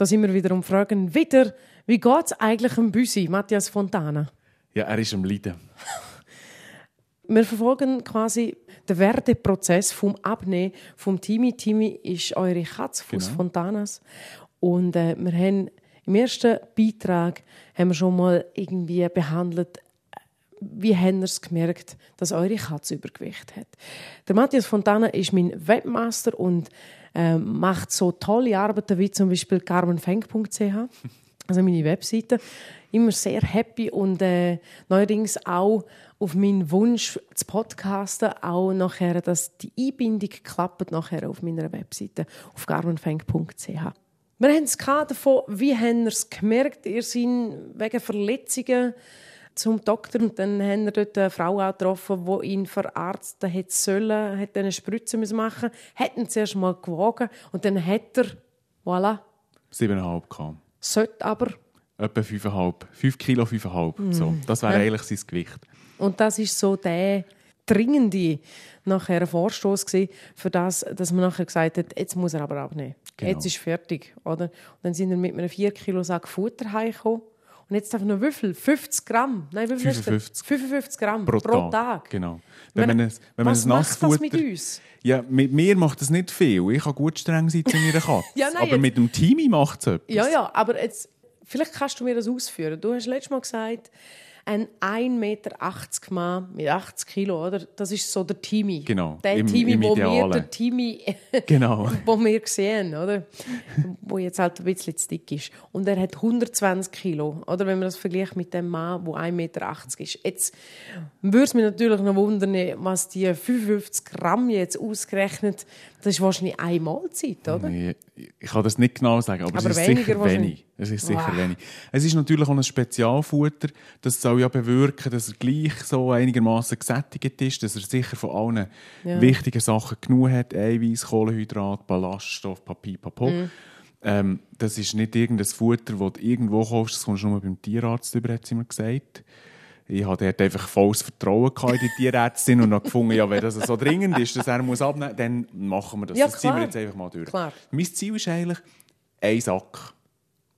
Da sind wir wieder und fragen wieder, wie geht es eigentlich dem Büsi, Matthias Fontana? Ja, er ist am Leiden. Wir verfolgen quasi den Werdeprozess vom Abnehmen vom Timi. Timi ist eure Katze Genau. Fontanas. Und äh, wir haben im ersten Beitrag haben wir schon mal irgendwie behandelt, wie ihr es gemerkt, dass eure Katze Übergewicht hat? Der Matthias Fontana ist mein Webmaster und macht so tolle Arbeiten wie zum Beispiel carmenfeng.ch, also meine Webseite. Immer sehr happy und äh, neuerdings auch auf meinen Wunsch zu podcasten, auch nachher, dass die Einbindung klappt nachher auf meiner Webseite auf carmenfeng.ch. Wir haben es davon, wie haben ihr es gemerkt, ihr seid wegen Verletzungen zum Doktor und dann haben wir dort eine Frau getroffen, die ihn verarzten hätte sollen, hat eine Spritze müssen machen, hat ihn zuerst mal gewogen und dann hat er, voilà, 7,5 gehabt. sollte aber Etwa 5,5. 5 Kilo, 5,5. So. Das wäre Ja. eigentlich sein Gewicht. Und das ist so der dringende nachher Vorstoß für das, dass man nachher gesagt hat, jetzt muss er aber abnehmen. Genau. Jetzt ist fertig, oder? Und dann sind wir mit einem 4 Kilo Sack Futter heimgekommen. Und jetzt darf noch wie viel? 50 Gramm? Nein, wie viel ist das? 55. 55 Gramm Pro, pro, Tag. Tag. Genau. Wenn meine, man ein, wenn man Was ein macht das mit uns? Ja, mit mir macht das nicht viel. Ich kann gut streng sein zu meiner Katze. Ja, nein, Aber jetzt- mit dem Team macht es etwas. Ja, ja, aber jetzt, vielleicht kannst du mir das ausführen. Du hast letztes Mal gesagt, ein 1,80 Meter Mann mit 80 Kilo, oder? Das ist so der Timmy. Genau, Der im- Timmy, im wo wir, der Timmy, Genau. wo wir sehen, oder? wo jetzt halt ein bisschen zu dick ist. Und er hat 120 Kilo, oder? Wenn man das vergleicht mit dem Mann, der 1,80 Meter ist. Jetzt würde es mich natürlich noch wundern, was die 55 Gramm jetzt ausgerechnet, das ist wahrscheinlich eine Mahlzeit, oder? Nee, ich kann das nicht genau sagen, aber, Aber es ist sicher wenig. Es ist sicher Wow. wenig. Es ist natürlich auch ein Spezialfutter. Das soll ja bewirken, dass er gleich so einigermaßen gesättigt ist, dass er sicher von allen Ja. wichtigen Sachen genug hat. Eiweiß, Kohlenhydrat, Ballaststoff, Papi, Papo. Mhm. Ähm, das ist nicht irgendein Futter, das du irgendwo kaufst, das kommst du nur beim Tierarzt über, hat sie mir gesagt. Ich hatte dort einfach volles Vertrauen in die Tierärztin und habe gefunden, ja, wenn das so dringend ist, dass er muss abnehmen muss, dann machen wir das. Ja, das ziehen wir jetzt einfach mal durch. Klar. Mein Ziel ist eigentlich ein Sack.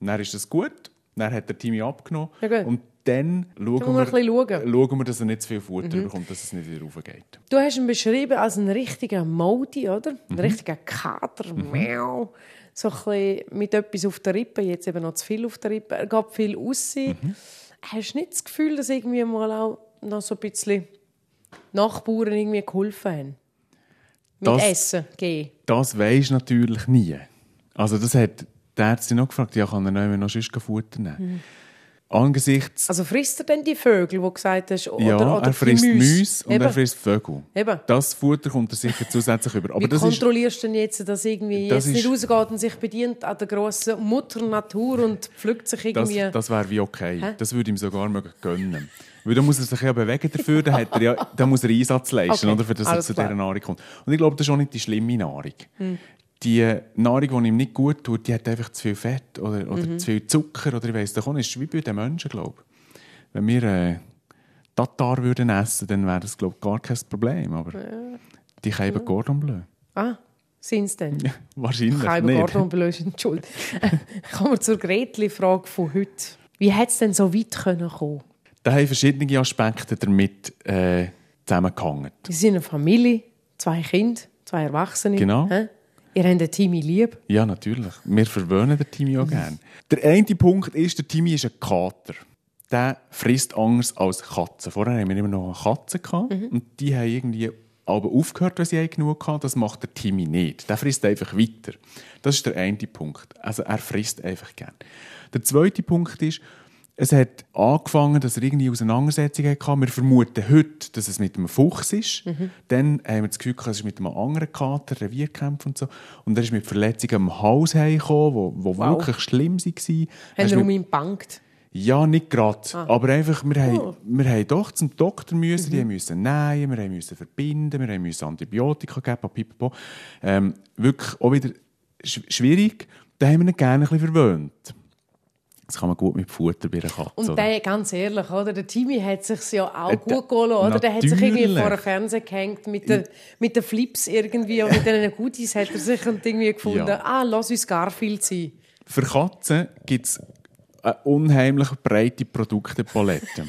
Dann ist das gut, dann hat der Timmy abgenommen Ja, gut. und dann schauen Dann wir, schauen. Mhm. schauen wir, dass er nicht zu viel Futter bekommt, dass es nicht wieder raufgeht. Du hast ihn beschrieben als einen richtigen Modi, oder? Ein Mhm. richtiger Kater, Miau. So ein mit etwas auf der Rippe, jetzt eben noch zu viel auf der Rippe. Er geht viel raus. Mhm. Hast du nicht das Gefühl, dass irgendwie mal auch noch so ein bisschen Nachbarn irgendwie geholfen haben? Mit Das- Essen gehen. Das weisst du natürlich nie. Also das hat die Ärztin noch gefragt, ja, kann er mehr noch sonst Futter nehmen? Angesichts, Also frisst er denn die Vögel, die du gesagt hast? Oder, ja, oder er frisst? Mäuse und Eben. er frisst Vögel. Eben. Das Futter kommt er sicher zusätzlich über. Aber Wie das ist, kontrollierst du denn jetzt, dass irgendwie Das jetzt nicht ist- rausgeht und sich bedient an der grossen Mutter Natur und pflückt sich Das, irgendwie... das wäre wie okay. Hä? Das würde ihm sogar mögen gönnen. Weil da muss er sich ja bewegen dafür, dann, hat er ja, dann muss er Einsatz leisten, Okay, oder, für dass er zu klar. dieser Nahrung kommt. Und ich glaube, das ist auch nicht die schlimme Nahrung. Die Nahrung, die ihm nicht gut tut, die hat einfach zu viel Fett oder, oder zu viel Zucker oder ich weiss doch nicht. Das ist wie bei den Menschen, glaube ich. Wenn wir äh, Tatar würden essen, dann wäre das, glaube ich, gar kein Problem. Aber die Scheiben Gordon Bleu. Ah, sind es denn? Ja, wahrscheinlich Scheibe nicht. Gordon Bleu, Entschuldigung. Kommen wir zur Gretli-Frage von heute. Wie hätte es denn so weit können kommen Da haben verschiedene Aspekte damit äh, zusammengehangen. Sie sind eine Familie, zwei Kinder, zwei Erwachsene. Genau. Hä? Ihr habt ein Team lieb. Ja, natürlich. Wir verwöhnen den Timmy auch gerne. Der eine Punkt ist, der Timmy ist ein Kater. Der frisst anders als Katzen. Vorher haben wir immer noch eine Katze gehabt, und die haben irgendwie aber aufgehört, wenn sie genug hatten. Das macht der Timmy nicht. Der frisst einfach weiter. Das ist der eine Punkt. Also er frisst einfach gern. Der zweite Punkt ist, es hat angefangen, dass er irgendwie Auseinandersetzungen hatte. Wir vermuten heute, dass es mit einem Fuchs ist. Dann haben wir das Gefühl, gehabt, es ist mit einem anderen Kater, Revierkämpfer und so. Und er ist mit Verletzungen am Hals heimgekommen, die Wow. wirklich schlimm waren. Haben ihr um ihn gebankt? ja, nicht gerade. Aber einfach, wir, haben, Oh. wir haben doch zum Doktor müssen, die müssen nähen, wir müssen verbinden, wir müssen Antibiotika geben, pipapo. Ähm, wirklich auch wieder sch schwierig. Da haben wir ihn gerne ein bisschen verwöhnt. Das kann man gut mit Futter bei einer Katze. Und der, ganz ehrlich, oder? der Timmy hat sich ja auch Äh, gut geholt, oder? Der hat sich irgendwie vor den Fernseher gehängt mit den, mit den Flips irgendwie und mit den Goodies hat er sich irgendwie gefunden, Ja. ah, lass uns Garfield sein. für Katzen gibt es eine unheimlich breite Produktepalette.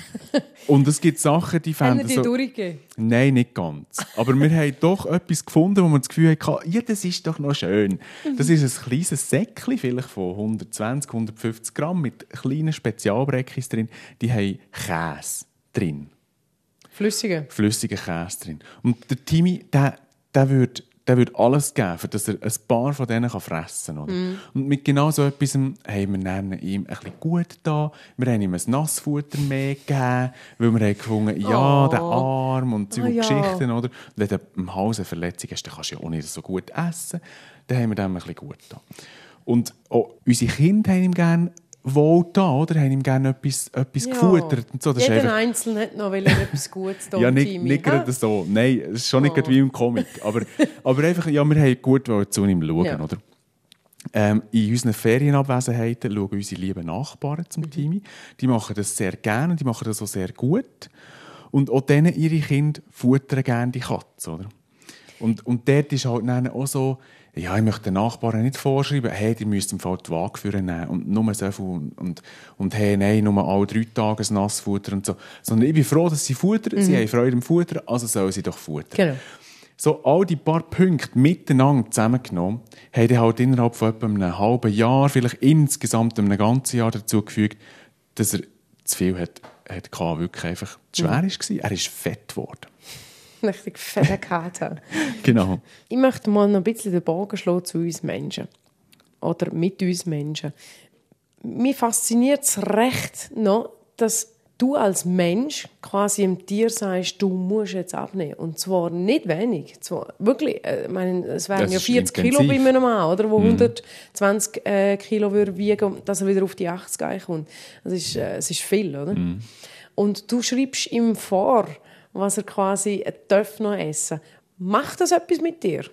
Und es gibt Sachen, die fänden die so... durchgegeben? Nein, nicht ganz. Aber wir haben doch etwas gefunden, wo wir das Gefühl hatten, ja, das ist doch noch schön. Das ist ein kleines Säckchen, vielleicht von 120, 150 Gramm, mit kleinen Spezialbreckis drin. Die haben Käse drin. Flüssige. Flüssigen Käse drin. Und der Timmy, der, der würde der würde alles geben, für dass er ein paar von denen kann fressen kann. Mhm. Und mit genau so etwas haben wir dann ihm ein bisschen gut da. Wir haben ihm ein Nassfutter mehr gegeben, weil wir haben gefunden, ja, Oh. der Arm und so Ah, ja. Geschichten. Oder? Und wenn du im Hals eine Verletzung hast, dann kannst du ja auch nicht so gut essen. Dann haben wir dem ein bisschen gut da. Und auch unsere Kinder haben ihm gerne wohl da, oder? Haben ihm gerne etwas, etwas gefuttert. Und so. Das ist Jeder einfach- Einzelne hat noch er etwas Gutes tun, ja, nicht, nicht gerade so. Nein, es ist schon nicht Oh. gerade wie im Comic. Aber, aber einfach, ja, wir haben gut zu ihm schauen, Ja. oder? Ähm, in unseren Ferienabwesenheiten schauen unsere lieben Nachbarn zum Mhm. Timmy. Die machen das sehr gerne und die machen das auch sehr gut. Und auch denen, ihre Kinder futtern gerne die Katze, oder? Und, und dort ist halt dann auch so, ja, ich möchte den Nachbarn nicht vorschreiben, hey, die müsst im Fall die Waage führen nehmen und nur so viel und, und, und hey, nein, nur alle drei Tage ein Nassfutter und so. Sondern ich bin froh, dass sie futtern, sie haben Freude am Futter, also sollen sie doch futtern. Genau. So, all die paar Punkte miteinander zusammengenommen, haben dann halt innerhalb von etwa einem halben Jahr, vielleicht insgesamt einem ganzen Jahr dazu gefügt, dass er zu viel hat, hat wirklich einfach zu schwer war. Er ist fett geworden. Richtig fette Kater. Genau. Ich möchte mal noch ein bisschen den Bogen schlagen zu uns Menschen. Oder mit uns Menschen. Mir fasziniert es recht noch, dass du als Mensch quasi im Tier sagst, du musst jetzt abnehmen. Und zwar nicht wenig. Zwar wirklich, äh, ich meine, es wären Das ja ist 40 Kilo bei intensiv. einem Mann, oder? Wo 120 äh, Kilo würde wiegen, dass er wieder auf die 80 kommt. Das ist, äh, es ist viel, oder? Und du schreibst ihm vor, was er quasi darf noch essen. Macht das etwas mit dir?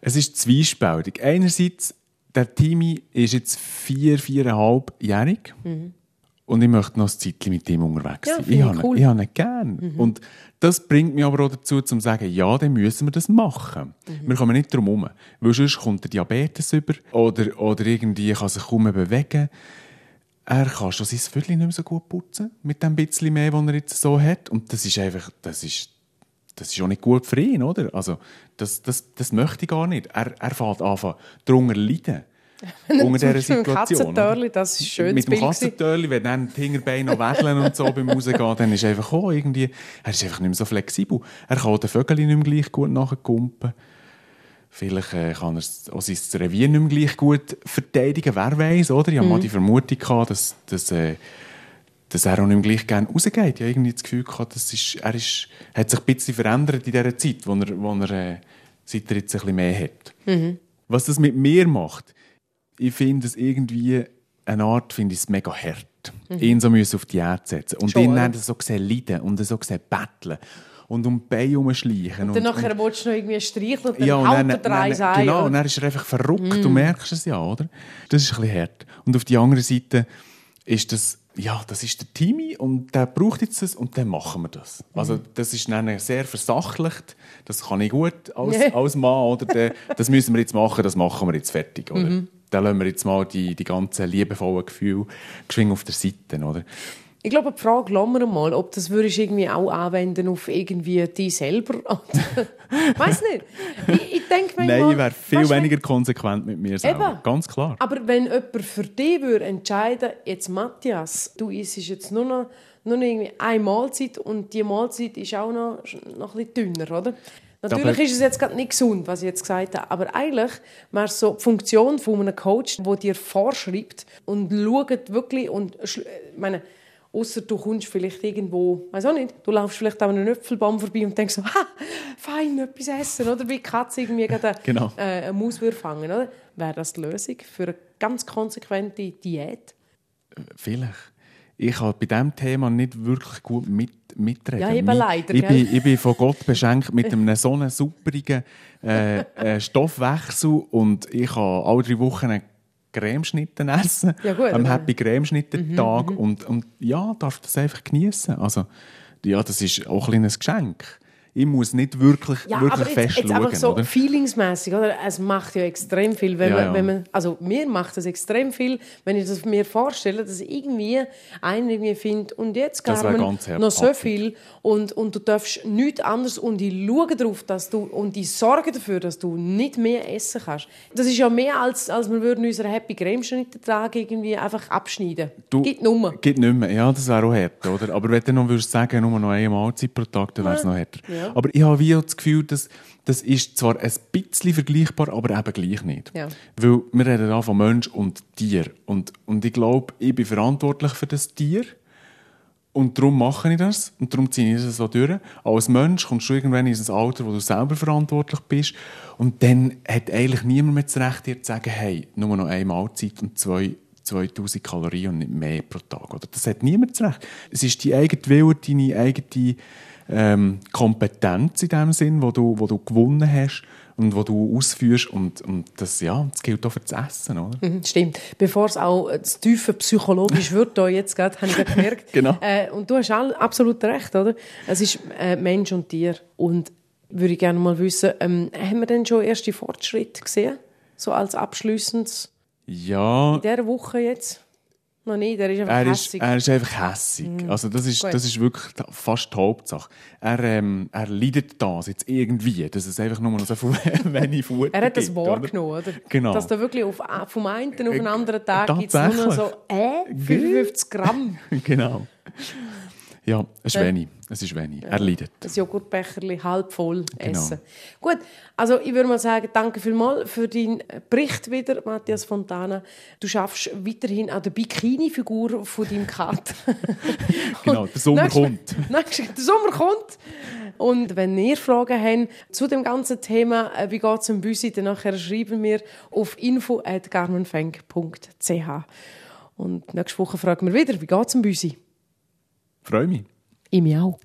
Es ist zwiespältig. Einerseits, der Timmy ist jetzt vier, viereinhalbjährig. Und ich möchte noch ein Zeitchen mit ihm unterwegs Ja, sein. finde ich ich habe ihn- ich habe ihn gern. Und das bringt mich aber auch dazu, zu sagen, ja, dann müssen wir das machen. Wir kommen nicht drum herum. Weil sonst kommt der Diabetes über oder, oder irgendwie kann sich kaum bewegen. Er kann schon sein Viertel nicht mehr so gut putzen, mit dem bisschen mehr, das er jetzt so hat. Und das ist einfach, das ist, das ist auch nicht gut für ihn, oder? Also, das, das, das möchte ich gar nicht. Er, er fängt an, darunter leiden. unter dieser Situation. Katzentörli, oder? das ist ein schönes Mit dem. Katzentörli, wenn dann die Hinterbeine noch wedeln und so beim Rausgehen, dann ist einfach auch irgendwie, er ist einfach nicht mehr so flexibel. Er kann auch den Vögel nicht mehr gleich gut nachkumpen. Vielleicht äh, kann er auch sein Revier nicht mehr gleich gut verteidigen, wer weiß, oder? Ich Mhm. mal die Vermutung gehabt, dass, dass, äh, dass er auch nicht mehr gleich gerne rausgeht. Ich habe irgendwie das Gefühl gehabt, das ist, er ist, hat sich ein bisschen verändert in dieser Zeit, wo er, wo er, äh, seit er jetzt ein bisschen mehr hat. Mhm. Was das mit mir macht, ich finde es irgendwie, eine Art finde ich es mega hart. Ihn so müssen auf die Erde setzen. Und Mhm. Schon, ihn dann so sehen leiden und so sehen betteln. Und um die Beine herumschleichen. Dann nachher willst du noch irgendwie streicheln und dann Ja, und haut er drei Eier. genau, oder? und dann ist er einfach verrückt. Du merkst es ja, oder? Das ist ein bisschen hart. Und auf die andere Seite ist das, ja, das ist der Timmy und der braucht jetzt das und dann machen wir das. Also das ist dann sehr versachlicht. Das kann ich gut als, als Mann, oder? Der- Das müssen wir jetzt machen, das machen wir jetzt fertig, oder? Dann lassen wir jetzt mal die, die ganzen liebevollen Gefühle geschwingen auf der Seite, oder? Ich glaube, die Frage lassen wir mal, ob das würdest du irgendwie auch anwenden auf irgendwie dich selber. Ich weiß nicht. Ich, ich denke manchmal... Nein, ich wäre viel weniger konsequent mit mir selber. Eben. Ganz klar. Aber wenn jemand für dich würde entscheiden jetzt Matthias, du isst jetzt nur noch, nur noch irgendwie eine Mahlzeit und die Mahlzeit ist auch noch, noch ein bisschen dünner, oder? Natürlich ist es jetzt gerade nicht gesund, was ich jetzt gesagt habe, aber eigentlich wäre es so die Funktion von einem Coach, der dir vorschreibt und schaut wirklich und schl- ich meine, Außer du kommst vielleicht irgendwo, weiß auch nicht, du laufst vielleicht an einem Äpfelbaum vorbei und denkst so, ha, fein, etwas essen, oder? Wie Katze irgendwie gerade Genau. äh, eine Maus fangen, oder? Wäre das die Lösung für eine ganz konsequente Diät? Vielleicht. Ich kann bei diesem Thema nicht wirklich gut mit, mitreden. Ja, eben leider, Ich bin, ich bin von Gott beschenkt mit einem so einem superigen äh, äh, Stoffwechsel und ich kann alle drei Wochen einen Cremeschnitten essen. Ja, gut, Am Happy Cremeschnittentag. und, und ja, darf das einfach genießen. Also, ja, das ist auch ein kleines Geschenk. Ich muss nicht wirklich, Ja, wirklich aber jetzt, fest jetzt schauen. einfach so oder? feelingsmäßig, oder? Es macht ja extrem viel, wenn, Ja, man, ja. wenn man, also mir macht es extrem viel, wenn ich das mir vorstelle, dass irgendwie einer irgendwie findet und jetzt Carmen, ganz noch so viel und, und du darfst nichts anderes und ich schaue darauf, dass du und ich sorge dafür, dass du nicht mehr essen kannst. Das ist ja mehr als, als wir würden unseren Happy Creme Tag irgendwie einfach abschneiden. Du- Gibt Nummer. Geht nicht mehr. Ja, das wäre auch hart, oder? Aber wenn du noch würdest sagen, nur noch eine Mahlzeit pro Tag, dann wäre es noch härter. Ja. Aber ich habe wie auch das Gefühl, dass das ist zwar ein bisschen vergleichbar, aber eben gleich nicht. Ja. Weil wir reden da von Mensch und Tier. Und, und ich glaube, ich bin verantwortlich für das Tier. Und darum mache ich das. Und darum ziehe ich das so durch. Als Mensch kommst du irgendwann in ein Alter, wo du selber verantwortlich bist. Und dann hat eigentlich niemand mehr das Recht, dir zu sagen, hey, nur noch eine Mahlzeit und zwei 2000 Kalorien und nicht mehr pro Tag. Oder? Das hat niemand das Recht. Es ist die eigene Wille, deine eigene ähm, Kompetenz in dem Sinn, wo du, wo du gewonnen hast und wo du ausführst. Und, und das, ja, das gilt auch für das Essen. Oder? Mhm, Stimmt. Bevor es auch äh, zu tiefe psychologisch wird, da jetzt gerade, habe ich gerade gemerkt. Genau. Äh, und du hast all, absolut recht, oder? Es ist äh, Mensch und Tier. Und würde ich gerne mal wissen, ähm, haben wir denn schon erste Fortschritte gesehen? So als abschließendes Ja, in dieser Woche jetzt? Noch nicht, der ist einfach er ist, hässig. er ist einfach hässig. Also das ist, Gut. das ist wirklich fast die Hauptsache. Er, ähm, er leidet das jetzt irgendwie, dass es einfach nur noch so wenig Futter Er hat das gibt, oder? wahrgenommen, oder? Genau. Dass da wirklich auf, vom einen auf den anderen Tag gibt es nur noch so, äh, 55 Gramm. genau. Ja, es ist wenig. Es ist wenig. Er leidet. ein Joghurtbecherli halb voll Genau. essen. Gut, also ich würde mal sagen, danke vielmals für deinen Bericht wieder, Matthias Fontana. Du schaffst weiterhin an der Bikini-Figur von deinem Kater. Genau, der Sommer Nächstes- kommt. nächstes- der Sommer kommt. Und wenn ihr Fragen habt zu dem ganzen Thema, äh, wie geht es im Büsi, dann nachher schreiben wir auf info.garmenfeng.ch. Und nächste Woche fragen wir wieder, wie geht es im Büsi? Freue mich. Ich mich auch.